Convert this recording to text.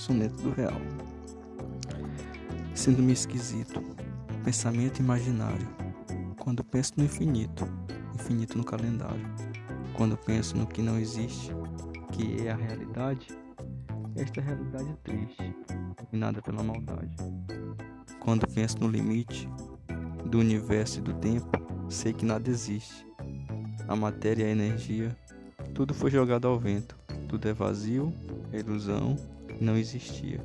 soneto do real. Sendo-me esquisito, pensamento imaginário. Quando penso no infinito, infinito no calendário. Quando penso no que não existe, que é a realidade, esta realidade é triste, e nada pela maldade. Quando penso no limite do universo e do tempo, sei que nada existe. A matéria e a energia, tudo foi jogado ao vento. Tudo é vazio, ilusão, não existia.